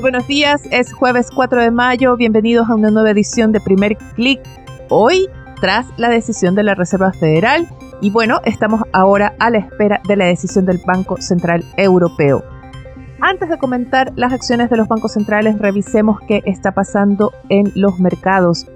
Buenos días, es jueves 4 de mayo, bienvenidos a una nueva edición de Primer Click. Hoy, tras la decisión de la Reserva Federal, y bueno, estamos ahora a la espera de la decisión del Banco Central Europeo. Antes de comentar las acciones de los bancos centrales, revisemos qué está pasando en los mercados.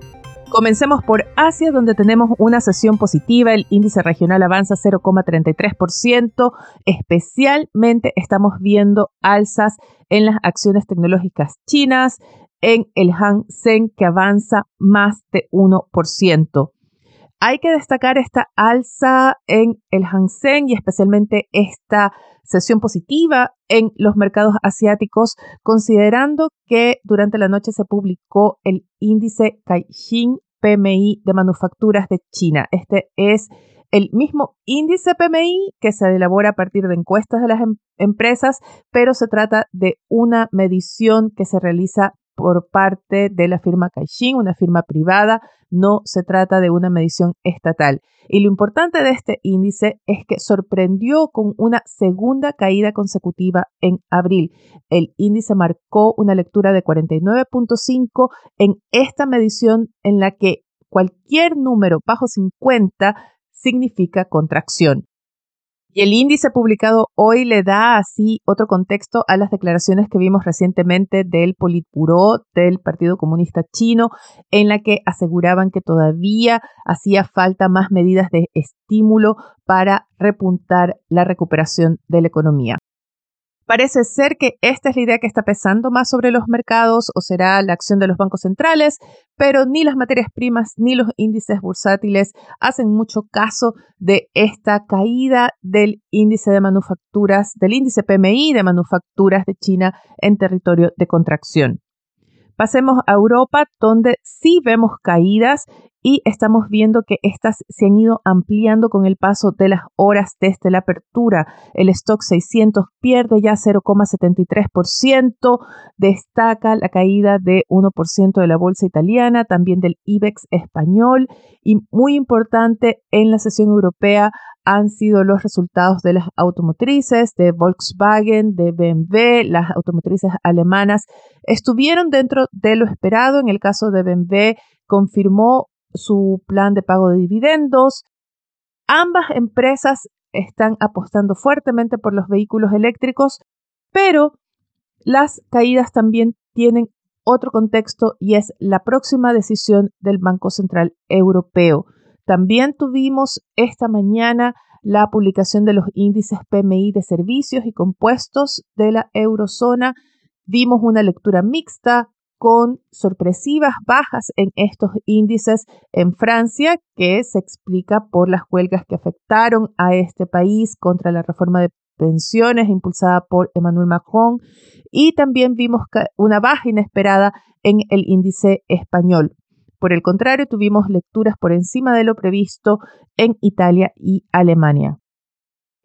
Comencemos por Asia, donde tenemos una sesión positiva. El índice regional avanza 0,33%. Especialmente estamos viendo alzas en las acciones tecnológicas chinas, en el Hang Seng, que avanza más de 1%. Hay que destacar esta alza en el Hang Seng y especialmente esta sesión positiva en los mercados asiáticos, considerando que durante la noche se publicó el índice Caixin PMI de manufacturas de China. Este es el mismo índice PMI que se elabora a partir de encuestas de las em-, empresas, pero se trata de una medición que se realiza por parte de la firma Caixin, una firma privada, no se trata de una medición estatal. Y lo importante de este índice es que sorprendió con una segunda caída consecutiva en abril. El índice marcó una lectura de 49.5 en esta medición en la que cualquier número bajo 50 significa contracción. Y el índice publicado hoy le da así otro contexto a las declaraciones que vimos recientemente del Politburo del Partido Comunista Chino, en la que aseguraban que todavía hacía falta más medidas de estímulo para repuntar la recuperación de la economía. Parece ser que esta es la idea que está pesando más sobre los mercados o será la acción de los bancos centrales, pero ni las materias primas ni los índices bursátiles hacen mucho caso de esta caída del índice de manufacturas, del índice PMI de manufacturas de China en territorio de contracción. Pasemos a Europa, donde sí vemos caídas y estamos viendo que estas se han ido ampliando con el paso de las horas desde la apertura. El stock 600 pierde ya 0,73%, destaca la caída de 1% de la bolsa italiana, también del IBEX español y muy importante en la sesión europea han sido los resultados de las automotrices, de Volkswagen, de BMW, las automotrices alemanas estuvieron dentro de lo esperado. En el caso de BMW, confirmó su plan de pago de dividendos. Ambas empresas están apostando fuertemente por los vehículos eléctricos, pero las caídas también tienen otro contexto y es la próxima decisión del Banco Central Europeo. También tuvimos esta mañana la publicación de los índices PMI de servicios y compuestos de la eurozona. Vimos una lectura mixta con sorpresivas bajas en estos índices en Francia, que se explica por las huelgas que afectaron a este país contra la reforma de pensiones impulsada por Emmanuel Macron. Y también vimos una baja inesperada en el índice español. Por el contrario, tuvimos lecturas por encima de lo previsto en Italia y Alemania.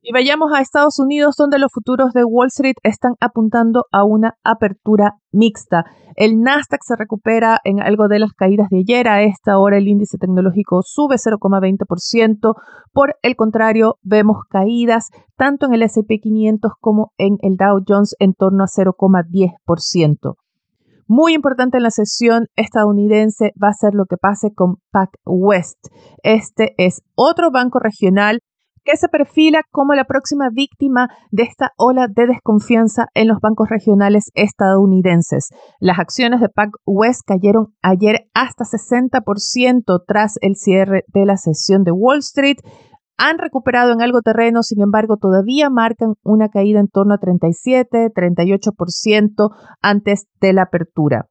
Y vayamos a Estados Unidos, donde los futuros de Wall Street están apuntando a una apertura mixta. El Nasdaq se recupera en algo de las caídas de ayer. A esta hora el índice tecnológico sube 0,20%. Por el contrario, vemos caídas tanto en el SP 500 como en el Dow Jones en torno a 0,10%. Muy importante en la sesión estadounidense va a ser lo que pase con PacWest. Este es otro banco regional que se perfila como la próxima víctima de esta ola de desconfianza en los bancos regionales estadounidenses. Las acciones de PacWest cayeron ayer hasta 60% tras el cierre de la sesión de Wall Street. Han recuperado en algo terreno, sin embargo, todavía marcan una caída en torno a 37-38% antes de la apertura.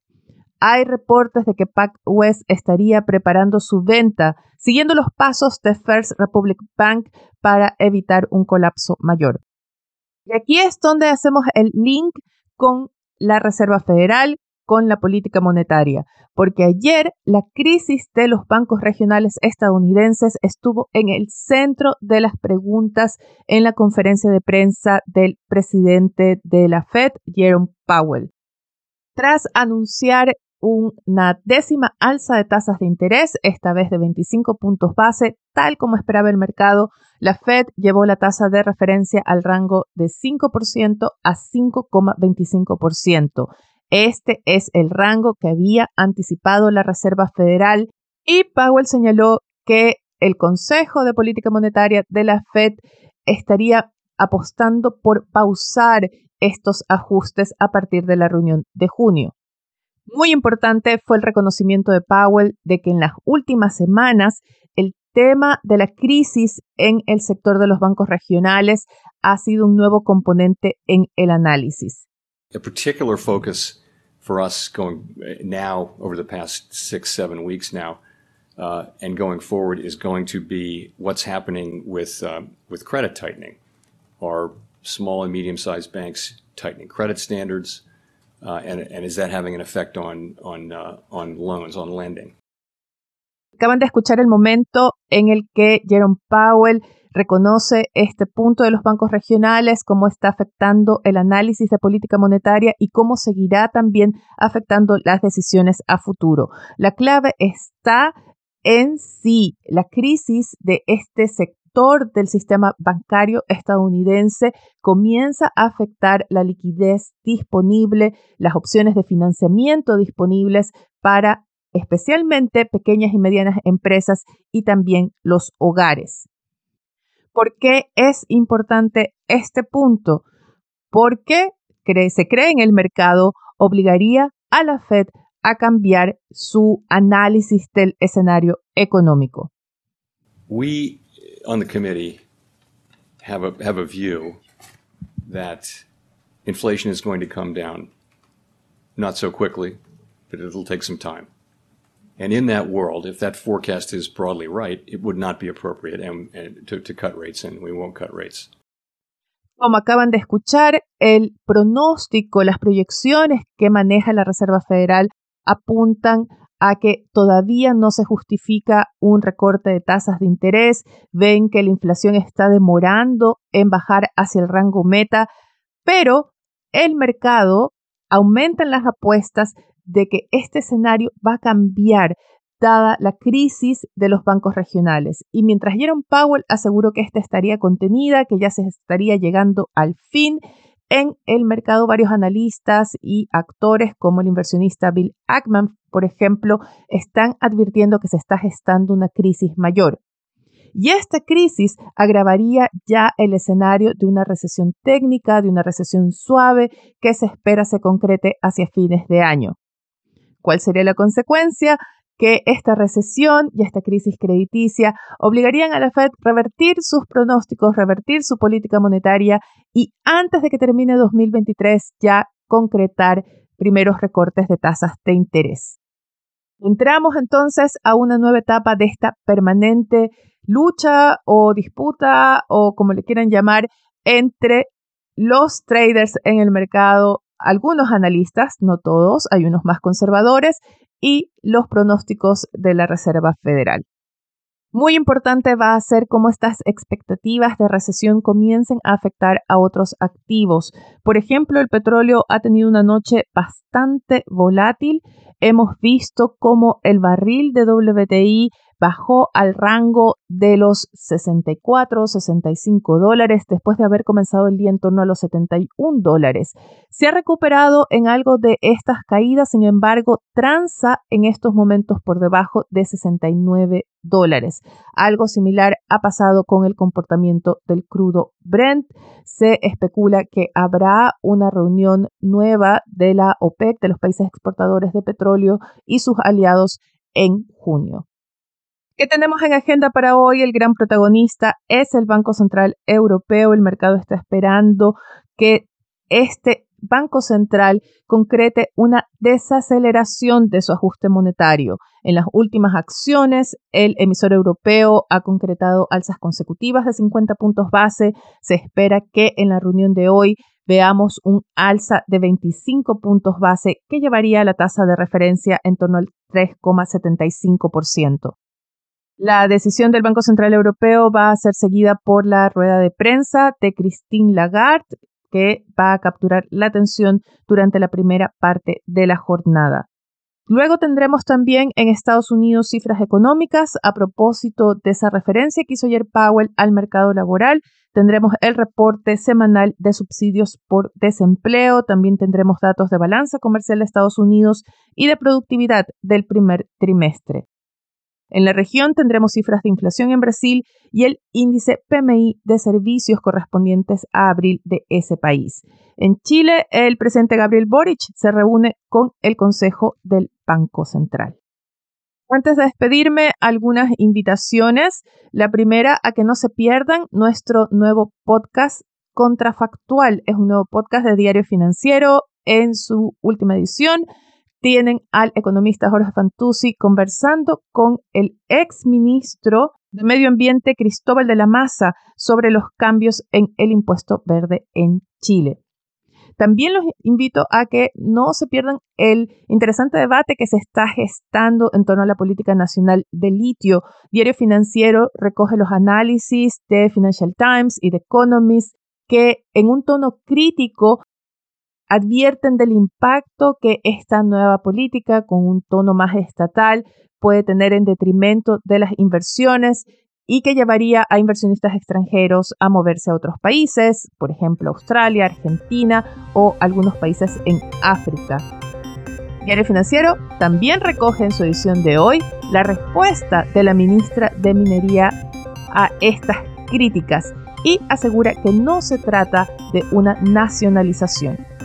Hay reportes de que PacWest estaría preparando su venta, siguiendo los pasos de First Republic Bank para evitar un colapso mayor. Y aquí es donde hacemos el link con la Reserva Federal, con la política monetaria, porque ayer la crisis de los bancos regionales estadounidenses estuvo en el centro de las preguntas en la conferencia de prensa del presidente de la Fed, Jerome Powell. Tras anunciar una décima alza de tasas de interés, esta vez de 25 puntos base, tal como esperaba el mercado, la Fed llevó la tasa de referencia al rango de 5% a 5,25%. Este es el rango que había anticipado la Reserva Federal y Powell señaló que el Consejo de Política Monetaria de la Fed estaría apostando por pausar estos ajustes a partir de la reunión de junio. Muy importante fue el reconocimiento de Powell de que en las últimas semanas el tema de la crisis en el sector de los bancos regionales ha sido un nuevo componente en el análisis. A particular focus for us going uh, now over the past six, seven weeks now, uh, and going forward is going to be what's happening with uh, with credit tightening. Are small and medium-sized banks tightening credit standards? Uh, and, is that having an effect on, on, uh, on loans, on lending? Acaban de escuchar el momento en el que Jerome Powell reconoce este punto de los bancos regionales, cómo está afectando el análisis de política monetaria y cómo seguirá también afectando las decisiones a futuro. La clave está en sí, la crisis de este sector del sistema bancario estadounidense comienza a afectar la liquidez disponible, las opciones de financiamiento disponibles para especialmente pequeñas y medianas empresas y también los hogares. ¿Por qué es importante este punto? Porque se cree en el mercado obligaría a la Fed a cambiar su análisis del escenario económico on the committee have a have a view that inflation is going to come down, not so quickly, but it'll take some time. And in that world, if that forecast is broadly right, it would not be appropriate and, and to, to cut rates, and we won't cut rates. Como acaban de escuchar, el pronóstico, las proyecciones que maneja la Reserva Federal apuntan a que todavía no se justifica un recorte de tasas de interés, ven que la inflación está demorando en bajar hacia el rango meta, pero el mercado aumenta las apuestas de que este escenario va a cambiar dada la crisis de los bancos regionales. Y mientras Jerome Powell aseguró que esta estaría contenida, que ya se estaría llegando al fin, en el mercado varios analistas y actores como el inversionista Bill Ackman, por ejemplo, están advirtiendo que se está gestando una crisis mayor. Y esta crisis agravaría ya el escenario de una recesión técnica, de una recesión suave que se espera se concrete hacia fines de año. ¿Cuál sería la consecuencia? Que esta recesión y esta crisis crediticia obligarían a la Fed a revertir sus pronósticos, revertir su política monetaria y antes de que termine 2023 ya concretar primeros recortes de tasas de interés. Entramos entonces a una nueva etapa de esta permanente lucha o disputa o como le quieran llamar entre los traders en el mercado, algunos analistas, no todos, hay unos más conservadores, y los pronósticos de la Reserva Federal. Muy importante va a ser cómo estas expectativas de recesión comiencen a afectar a otros activos. Por ejemplo, el petróleo ha tenido una noche bastante volátil. Hemos visto cómo el barril de WTI bajó al rango de los 64, 65 dólares después de haber comenzado el día en torno a los 71 dólares. Se ha recuperado en algo de estas caídas, sin embargo, transa en estos momentos por debajo de 69 dólares. Algo similar ha pasado con el comportamiento del crudo Brent. Se especula que habrá una reunión nueva de la OPEC, de los países exportadores de petróleo y sus aliados en junio. ¿Qué tenemos en agenda para hoy? El gran protagonista es el Banco Central Europeo. El mercado está esperando que este Banco Central concrete una desaceleración de su ajuste monetario. En las últimas acciones, el emisor europeo ha concretado alzas consecutivas de 50 puntos base. Se espera que en la reunión de hoy veamos un alza de 25 puntos base que llevaría la tasa de referencia en torno al 3,75%. La decisión del Banco Central Europeo va a ser seguida por la rueda de prensa de Christine Lagarde, que va a capturar la atención durante la primera parte de la jornada. Luego tendremos también en Estados Unidos cifras económicas a propósito de esa referencia que hizo ayer Powell al mercado laboral. Tendremos el reporte semanal de subsidios por desempleo. También tendremos datos de balanza comercial de Estados Unidos y de productividad del primer trimestre. En la región tendremos cifras de inflación en Brasil y el índice PMI de servicios correspondientes a abril de ese país. En Chile, el presidente Gabriel Boric se reúne con el Consejo del Banco Central. Antes de despedirme, algunas invitaciones. La primera, a que no se pierdan nuestro nuevo podcast Contrafactual. Es un nuevo podcast de Diario Financiero en su última edición tienen al economista Jorge Fantuzzi conversando con el ex ministro de Medio Ambiente Cristóbal de la Maza sobre los cambios en el impuesto verde en Chile. También los invito a que no se pierdan el interesante debate que se está gestando en torno a la política nacional de litio. Diario Financiero recoge los análisis de Financial Times y de Economist que en un tono crítico advierten del impacto que esta nueva política con un tono más estatal puede tener en detrimento de las inversiones y que llevaría a inversionistas extranjeros a moverse a otros países, por ejemplo Australia, Argentina o algunos países en África. Diario Financiero también recoge en su edición de hoy la respuesta de la ministra de Minería a estas críticas y asegura que no se trata de una nacionalización.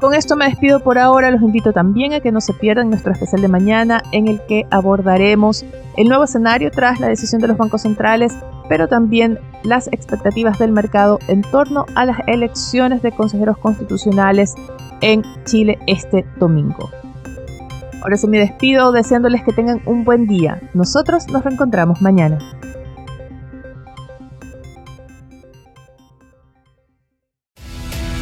Con esto me despido por ahora, los invito también a que no se pierdan nuestro especial de mañana en el que abordaremos el nuevo escenario tras la decisión de los bancos centrales, pero también las expectativas del mercado en torno a las elecciones de consejeros constitucionales en Chile este domingo. Ahora sí me despido deseándoles que tengan un buen día. Nosotros nos reencontramos mañana.